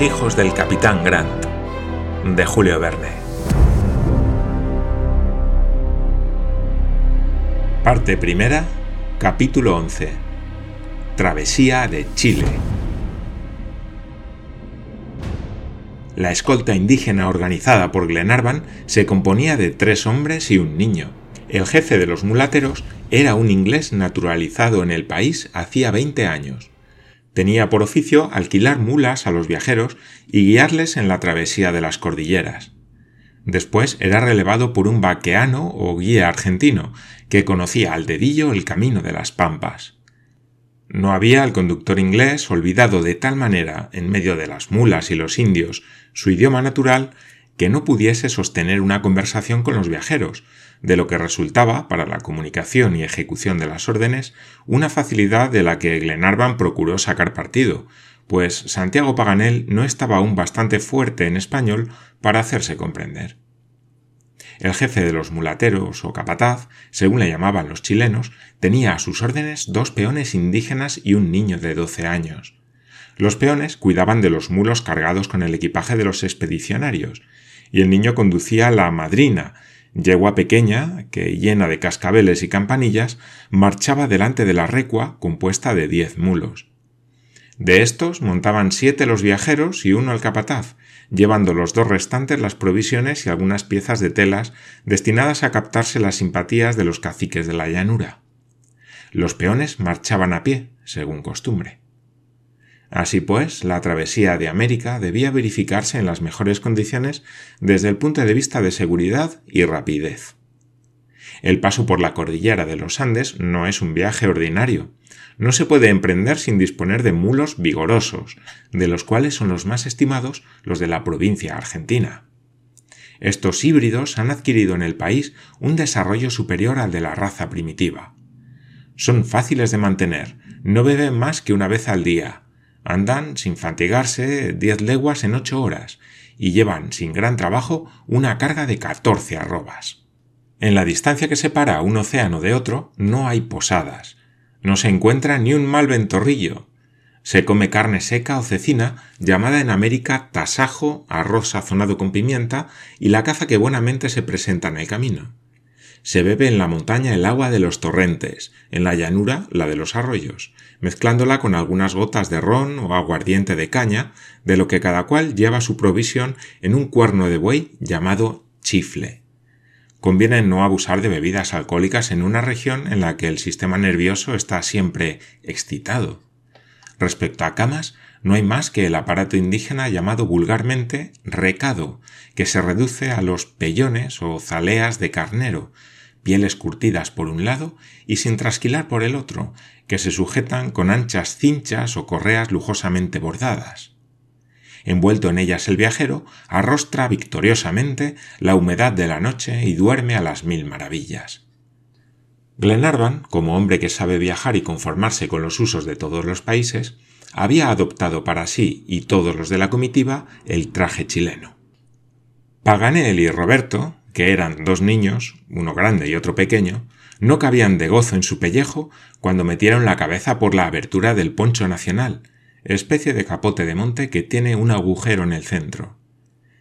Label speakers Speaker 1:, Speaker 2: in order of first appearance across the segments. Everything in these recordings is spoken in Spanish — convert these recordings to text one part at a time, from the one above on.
Speaker 1: Hijos del capitán Grant, de Julio Verne. Parte primera, capítulo 11. Travesía de Chile. La escolta indígena organizada por Glenarvan se componía de tres hombres y un niño. El jefe de los mulateros era un inglés naturalizado en el país hacía 20 años. Tenía por oficio alquilar mulas a los viajeros y guiarles en la travesía de las cordilleras. Después era relevado por un vaqueano o guía argentino, que conocía al dedillo el camino de las pampas. No había el conductor inglés olvidado de tal manera, en medio de las mulas y los indios, su idioma natural, que no pudiese sostener una conversación con los viajeros, de lo que resultaba, para la comunicación y ejecución de las órdenes, una facilidad de la que Glenarvan procuró sacar partido, pues Santiago Paganel no estaba aún bastante fuerte en español para hacerse comprender. El jefe de los mulateros o capataz, según le llamaban los chilenos, tenía a sus órdenes dos peones indígenas y un niño de doce años. Los peones cuidaban de los mulos cargados con el equipaje de los expedicionarios, y el niño conducía la madrina, yegua pequeña, que llena de cascabeles y campanillas, marchaba delante de la recua compuesta de diez mulos. De estos montaban siete los viajeros y uno el capataz, llevando los dos restantes las provisiones y algunas piezas de telas destinadas a captarse las simpatías de los caciques de la llanura. Los peones marchaban a pie, según costumbre. Así pues, la travesía de América debía verificarse en las mejores condiciones desde el punto de vista de seguridad y rapidez. El paso por la cordillera de los Andes no es un viaje ordinario, no se puede emprender sin disponer de mulos vigorosos, de los cuales son los más estimados los de la provincia argentina. Estos híbridos han adquirido en el país un desarrollo superior al de la raza primitiva. Son fáciles de mantener, no beben más que una vez al día, andan sin fatigarse diez leguas en ocho horas y llevan sin gran trabajo una carga de catorce arrobas. En la distancia que separa un océano de otro no hay posadas, no se encuentra ni un mal ventorrillo. Se come carne seca o cecina, llamada en América tasajo, arroz sazonado con pimienta y la caza que buenamente se presenta en el camino. Se bebe en la montaña el agua de los torrentes, en la llanura la de los arroyos, mezclándola con algunas gotas de ron o aguardiente de caña, de lo que cada cual lleva su provisión en un cuerno de buey llamado chifle. Conviene no abusar de bebidas alcohólicas en una región en la que el sistema nervioso está siempre excitado. Respecto a camas, no hay más que el aparato indígena llamado vulgarmente recado, que se reduce a los pellones o zaleas de carnero, pieles curtidas por un lado y sin trasquilar por el otro, que se sujetan con anchas cinchas o correas lujosamente bordadas. Envuelto en ellas el viajero arrostra victoriosamente la humedad de la noche y duerme a las mil maravillas. Glenarvan, como hombre que sabe viajar y conformarse con los usos de todos los países, había adoptado para sí y todos los de la comitiva el traje chileno. Paganel y Roberto, que eran dos niños, uno grande y otro pequeño, no cabían de gozo en su pellejo cuando metieron la cabeza por la abertura del poncho nacional, especie de capote de monte que tiene un agujero en el centro,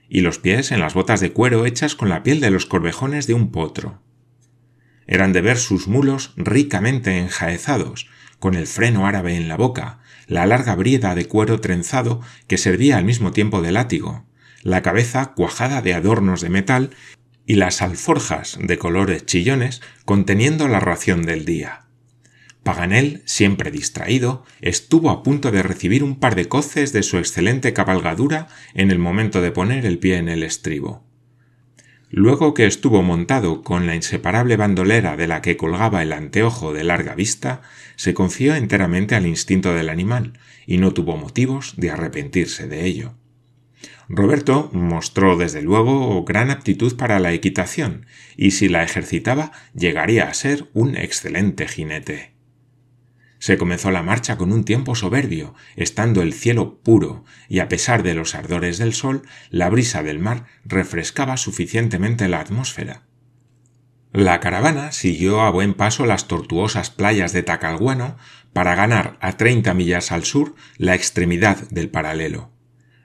Speaker 1: y los pies en las botas de cuero hechas con la piel de los corvejones de un potro. Eran de ver sus mulos ricamente enjaezados, con el freno árabe en la boca, la larga brieda de cuero trenzado que servía al mismo tiempo de látigo, la cabeza cuajada de adornos de metal y las alforjas de colores chillones conteniendo la ración del día. Paganel, siempre distraído, estuvo a punto de recibir un par de coces de su excelente cabalgadura en el momento de poner el pie en el estribo. Luego que estuvo montado con la inseparable bandolera de la que colgaba el anteojo de larga vista, se confió enteramente al instinto del animal y no tuvo motivos de arrepentirse de ello. Roberto mostró desde luego gran aptitud para la equitación, y si la ejercitaba llegaría a ser un excelente jinete. Se comenzó la marcha con un tiempo soberbio, estando el cielo puro, y a pesar de los ardores del sol, la brisa del mar refrescaba suficientemente la atmósfera. La caravana siguió a buen paso las tortuosas playas de Tacalguano para ganar a treinta millas al sur la extremidad del paralelo.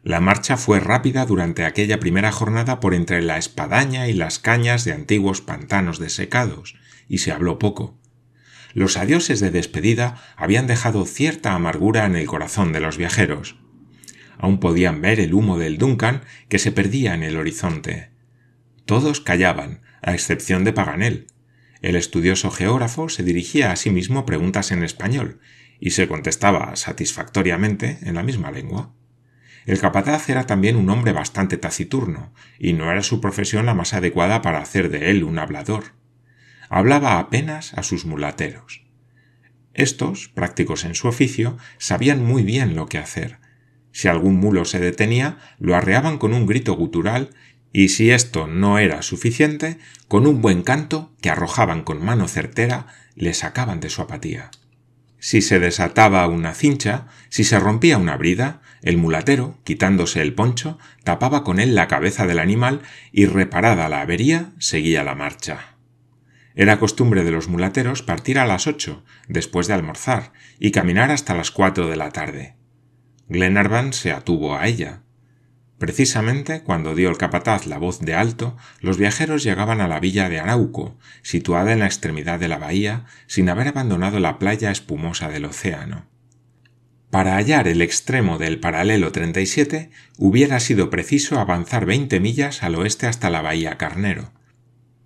Speaker 1: La marcha fue rápida durante aquella primera jornada por entre la espadaña y las cañas de antiguos pantanos desecados, y se habló poco. Los adioses de despedida habían dejado cierta amargura en el corazón de los viajeros. Aún podían ver el humo del Duncan que se perdía en el horizonte. Todos callaban, a excepción de Paganel. El estudioso geógrafo se dirigía a sí mismo preguntas en español, y se contestaba satisfactoriamente en la misma lengua. El capataz era también un hombre bastante taciturno, y no era su profesión la más adecuada para hacer de él un hablador. Hablaba apenas a sus mulateros. Estos, prácticos en su oficio, sabían muy bien lo que hacer. Si algún mulo se detenía, lo arreaban con un grito gutural y si esto no era suficiente, con un buen canto que arrojaban con mano certera, le sacaban de su apatía. Si se desataba una cincha, si se rompía una brida, el mulatero, quitándose el poncho, tapaba con él la cabeza del animal y reparada la avería, seguía la marcha. Era costumbre de los mulateros partir a las ocho, después de almorzar, y caminar hasta las cuatro de la tarde. Glenarvan se atuvo a ella. Precisamente cuando dio el capataz la voz de alto, los viajeros llegaban a la villa de Arauco, situada en la extremidad de la bahía, sin haber abandonado la playa espumosa del océano. Para hallar el extremo del paralelo 37 hubiera sido preciso avanzar veinte millas al oeste hasta la bahía Carnero.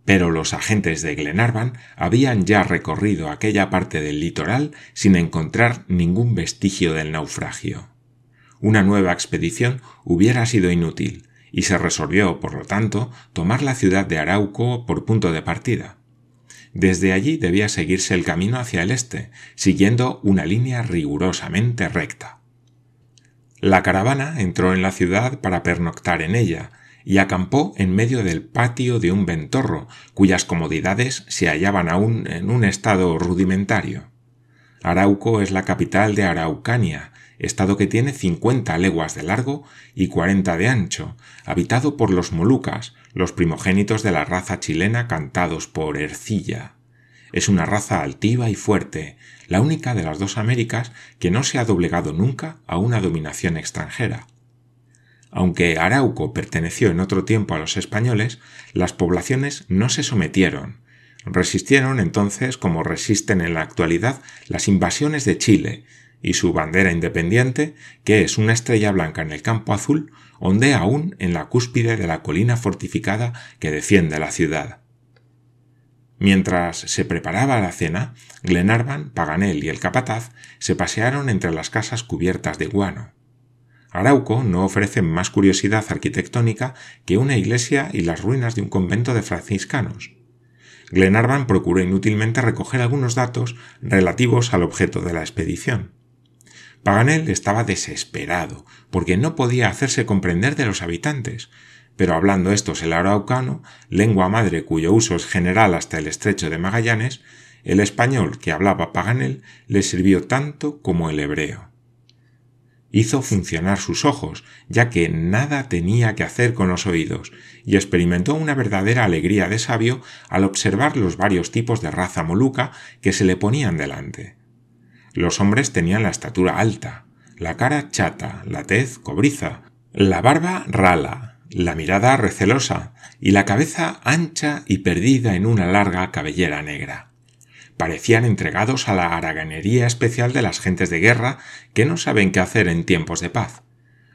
Speaker 1: Pero los agentes de Glenarvan habían ya recorrido aquella parte del litoral sin encontrar ningún vestigio del naufragio. Una nueva expedición hubiera sido inútil, y se resolvió, por lo tanto, tomar la ciudad de Arauco por punto de partida. Desde allí debía seguirse el camino hacia el este, siguiendo una línea rigurosamente recta. La caravana entró en la ciudad para pernoctar en ella, y acampó en medio del patio de un ventorro, cuyas comodidades se hallaban aún en un estado rudimentario. Arauco es la capital de Araucania, estado que tiene 50 leguas de largo y 40 de ancho, habitado por los Molucas, los primogénitos de la raza chilena cantados por Ercilla. Es una raza altiva y fuerte, la única de las dos Américas que no se ha doblegado nunca a una dominación extranjera. Aunque Arauco perteneció en otro tiempo a los españoles, las poblaciones no se sometieron. Resistieron entonces como resisten en la actualidad las invasiones de Chile, y su bandera independiente, que es una estrella blanca en el campo azul, ondea aún en la cúspide de la colina fortificada que defiende la ciudad. Mientras se preparaba la cena, Glenarvan, Paganel y el capataz se pasearon entre las casas cubiertas de guano. Arauco no ofrece más curiosidad arquitectónica que una iglesia y las ruinas de un convento de franciscanos. Glenarvan procuró inútilmente recoger algunos datos relativos al objeto de la expedición. Paganel estaba desesperado, porque no podía hacerse comprender de los habitantes, pero hablando estos el araucano, lengua madre cuyo uso es general hasta el estrecho de Magallanes, el español que hablaba Paganel le sirvió tanto como el hebreo. Hizo funcionar sus ojos, ya que nada tenía que hacer con los oídos, y experimentó una verdadera alegría de sabio al observar los varios tipos de raza moluca que se le ponían delante. Los hombres tenían la estatura alta, la cara chata, la tez cobriza, la barba rala, la mirada recelosa y la cabeza ancha y perdida en una larga cabellera negra. Parecían entregados a la haraganería especial de las gentes de guerra que no saben qué hacer en tiempos de paz.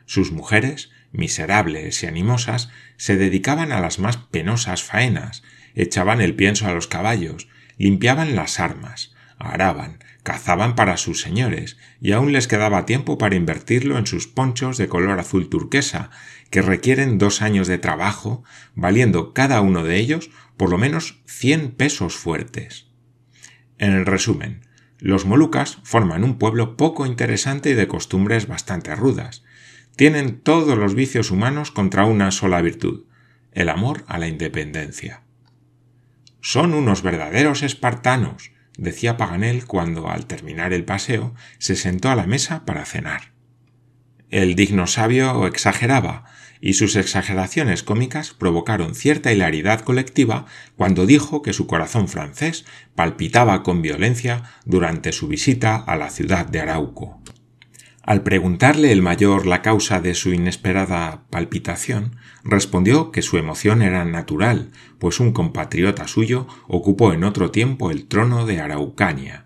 Speaker 1: Sus mujeres, miserables y animosas, se dedicaban a las más penosas faenas, echaban el pienso a los caballos, limpiaban las armas, araban, cazaban para sus señores, y aún les quedaba tiempo para invertirlo en sus ponchos de color azul turquesa, que requieren dos años de trabajo, valiendo cada uno de ellos por lo menos cien pesos fuertes. En el resumen, los Molucas forman un pueblo poco interesante y de costumbres bastante rudas. Tienen todos los vicios humanos contra una sola virtud, el amor a la independencia. Son unos verdaderos espartanos, decía Paganel cuando, al terminar el paseo, se sentó a la mesa para cenar. El digno sabio exageraba, y sus exageraciones cómicas provocaron cierta hilaridad colectiva cuando dijo que su corazón francés palpitaba con violencia durante su visita a la ciudad de Arauco. Al preguntarle el mayor la causa de su inesperada palpitación, respondió que su emoción era natural, pues un compatriota suyo ocupó en otro tiempo el trono de Araucania.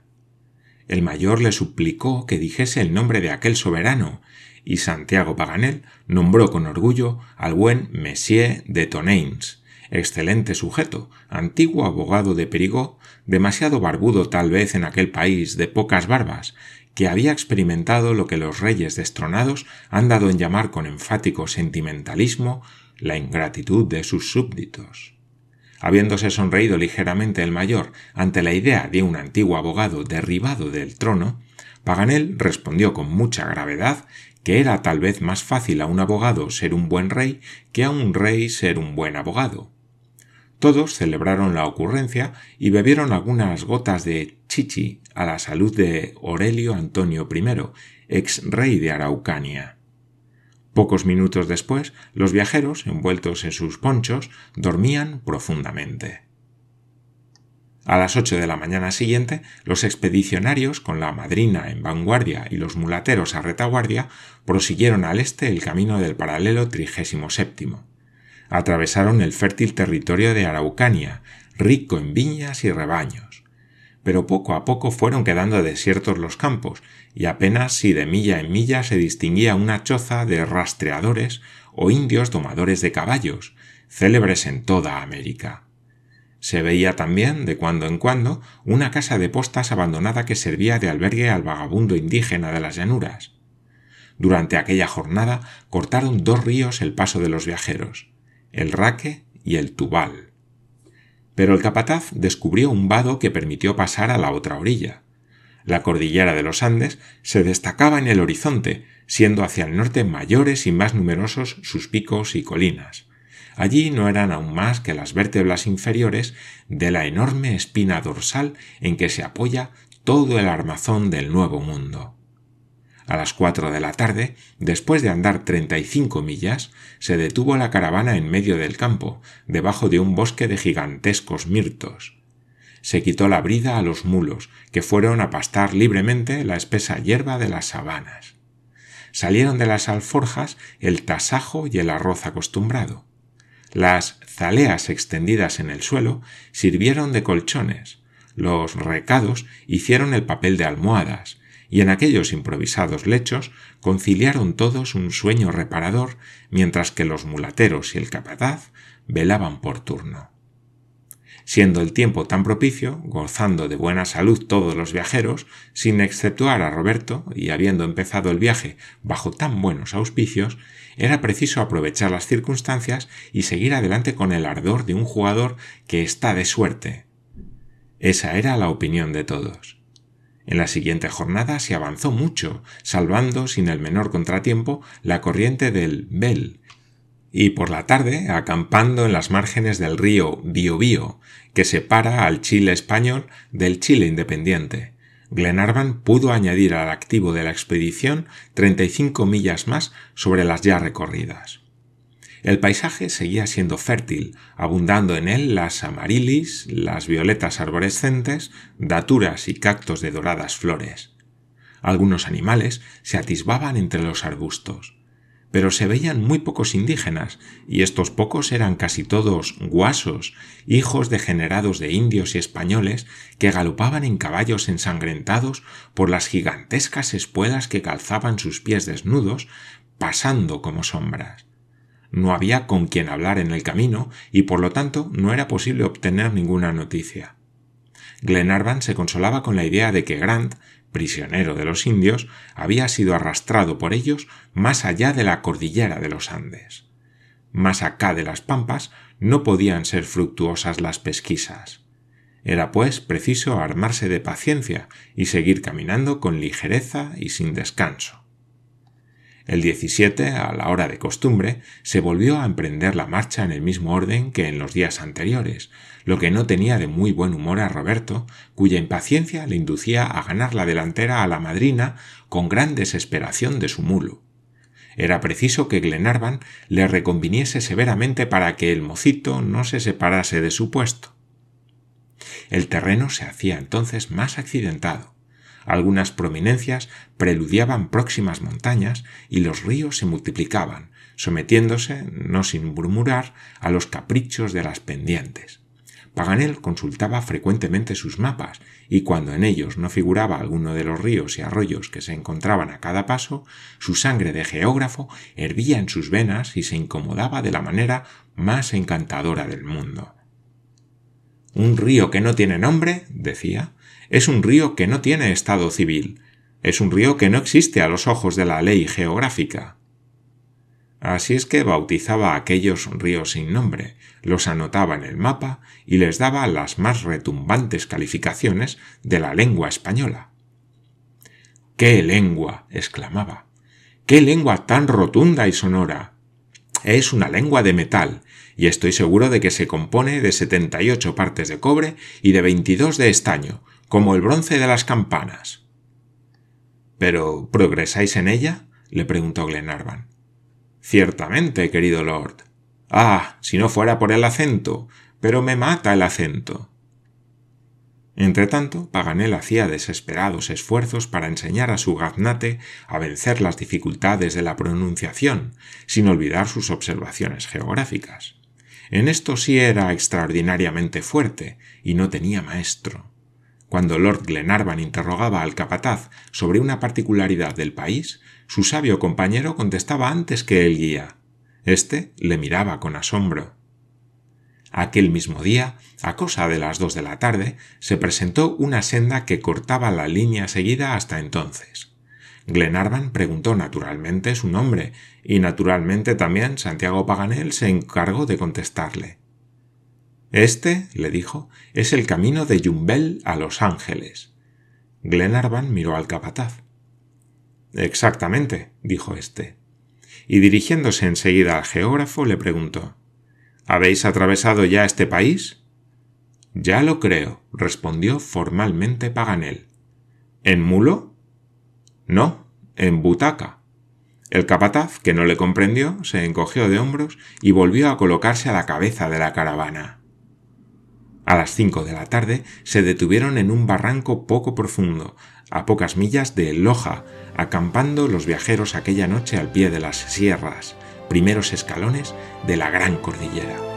Speaker 1: El mayor le suplicó que dijese el nombre de aquel soberano, y Santiago Paganel nombró con orgullo al buen Messier de Tonneins, excelente sujeto, antiguo abogado de Perigó, demasiado barbudo tal vez en aquel país de pocas barbas, que había experimentado lo que los reyes destronados han dado en llamar con enfático sentimentalismo la ingratitud de sus súbditos. Habiéndose sonreído ligeramente el mayor ante la idea de un antiguo abogado derribado del trono, Paganel respondió con mucha gravedad que era tal vez más fácil a un abogado ser un buen rey que a un rey ser un buen abogado, todos celebraron la ocurrencia y bebieron algunas gotas de chichi a la salud de Aurelio Antonio I, ex rey de Araucania. Pocos minutos después, los viajeros, envueltos en sus ponchos, dormían profundamente. A las ocho de la mañana siguiente, los expedicionarios, con la madrina en vanguardia y los mulateros a retaguardia, prosiguieron al este el camino del paralelo trigésimo séptimo atravesaron el fértil territorio de Araucania, rico en viñas y rebaños. Pero poco a poco fueron quedando desiertos los campos, y apenas si de milla en milla se distinguía una choza de rastreadores o indios domadores de caballos, célebres en toda América. Se veía también, de cuando en cuando, una casa de postas abandonada que servía de albergue al vagabundo indígena de las llanuras. Durante aquella jornada cortaron dos ríos el paso de los viajeros el raque y el tubal. Pero el capataz descubrió un vado que permitió pasar a la otra orilla. La cordillera de los Andes se destacaba en el horizonte, siendo hacia el norte mayores y más numerosos sus picos y colinas. Allí no eran aún más que las vértebras inferiores de la enorme espina dorsal en que se apoya todo el armazón del Nuevo Mundo. A las cuatro de la tarde, después de andar treinta y cinco millas, se detuvo la caravana en medio del campo, debajo de un bosque de gigantescos mirtos. Se quitó la brida a los mulos, que fueron a pastar libremente la espesa hierba de las sabanas. Salieron de las alforjas el tasajo y el arroz acostumbrado. Las zaleas extendidas en el suelo sirvieron de colchones, los recados hicieron el papel de almohadas, y en aquellos improvisados lechos conciliaron todos un sueño reparador mientras que los mulateros y el capataz velaban por turno. Siendo el tiempo tan propicio, gozando de buena salud todos los viajeros, sin exceptuar a Roberto, y habiendo empezado el viaje bajo tan buenos auspicios, era preciso aprovechar las circunstancias y seguir adelante con el ardor de un jugador que está de suerte. Esa era la opinión de todos. En la siguiente jornada se avanzó mucho, salvando sin el menor contratiempo la corriente del Bel, y por la tarde acampando en las márgenes del río Biobío, que separa al Chile español del Chile independiente. Glenarvan pudo añadir al activo de la expedición 35 millas más sobre las ya recorridas. El paisaje seguía siendo fértil, abundando en él las amarilis, las violetas arborescentes, daturas y cactos de doradas flores. Algunos animales se atisbaban entre los arbustos, pero se veían muy pocos indígenas, y estos pocos eran casi todos guasos, hijos degenerados de indios y españoles que galopaban en caballos ensangrentados por las gigantescas espuelas que calzaban sus pies desnudos, pasando como sombras no había con quien hablar en el camino y por lo tanto no era posible obtener ninguna noticia. Glenarvan se consolaba con la idea de que Grant, prisionero de los indios, había sido arrastrado por ellos más allá de la cordillera de los Andes. Más acá de las pampas no podían ser fructuosas las pesquisas. Era pues preciso armarse de paciencia y seguir caminando con ligereza y sin descanso. El 17, a la hora de costumbre, se volvió a emprender la marcha en el mismo orden que en los días anteriores, lo que no tenía de muy buen humor a Roberto, cuya impaciencia le inducía a ganar la delantera a la madrina con gran desesperación de su mulo. Era preciso que Glenarvan le reconviniese severamente para que el mocito no se separase de su puesto. El terreno se hacía entonces más accidentado Algunas prominencias preludiaban próximas montañas y los ríos se multiplicaban, sometiéndose, no sin murmurar, a los caprichos de las pendientes. Paganel consultaba frecuentemente sus mapas, y cuando en ellos no figuraba alguno de los ríos y arroyos que se encontraban a cada paso, su sangre de geógrafo hervía en sus venas y se incomodaba de la manera más encantadora del mundo. Un río que no tiene nombre, decía, es un río que no tiene estado civil, es un río que no existe a los ojos de la ley geográfica. Así es que bautizaba aquellos ríos sin nombre, los anotaba en el mapa y les daba las más retumbantes calificaciones de la lengua española. ¡Qué lengua! exclamaba. ¡Qué lengua tan rotunda y sonora! Es una lengua de metal, y estoy seguro de que se compone de setenta y ocho partes de cobre y de veintidós de estaño, como el bronce de las campanas. ¿Pero progresáis en ella? le preguntó Glenarvan. Ciertamente, querido Lord. Ah, si no fuera por el acento. Pero me mata el acento. Entretanto, Paganel hacía desesperados esfuerzos para enseñar a su gaznate a vencer las dificultades de la pronunciación, sin olvidar sus observaciones geográficas. En esto sí era extraordinariamente fuerte, y no tenía maestro. Cuando Lord Glenarvan interrogaba al capataz sobre una particularidad del país, su sabio compañero contestaba antes que el guía. Este le miraba con asombro. Aquel mismo día, a cosa de las dos de la tarde, se presentó una senda que cortaba la línea seguida hasta entonces. Glenarvan preguntó naturalmente su nombre, y naturalmente también Santiago Paganel se encargó de contestarle. Este, le dijo, es el camino de Yumbel a Los Ángeles. Glenarvan miró al capataz. Exactamente, dijo éste. Y dirigiéndose enseguida al geógrafo le preguntó ¿Habéis atravesado ya este país? Ya lo creo, respondió formalmente Paganel. ¿En mulo? No, en butaca. El capataz, que no le comprendió, se encogió de hombros y volvió a colocarse a la cabeza de la caravana. A las cinco de la tarde se detuvieron en un barranco poco profundo, a pocas millas de Loja, acampando los viajeros aquella noche al pie de las sierras, primeros escalones de la gran cordillera.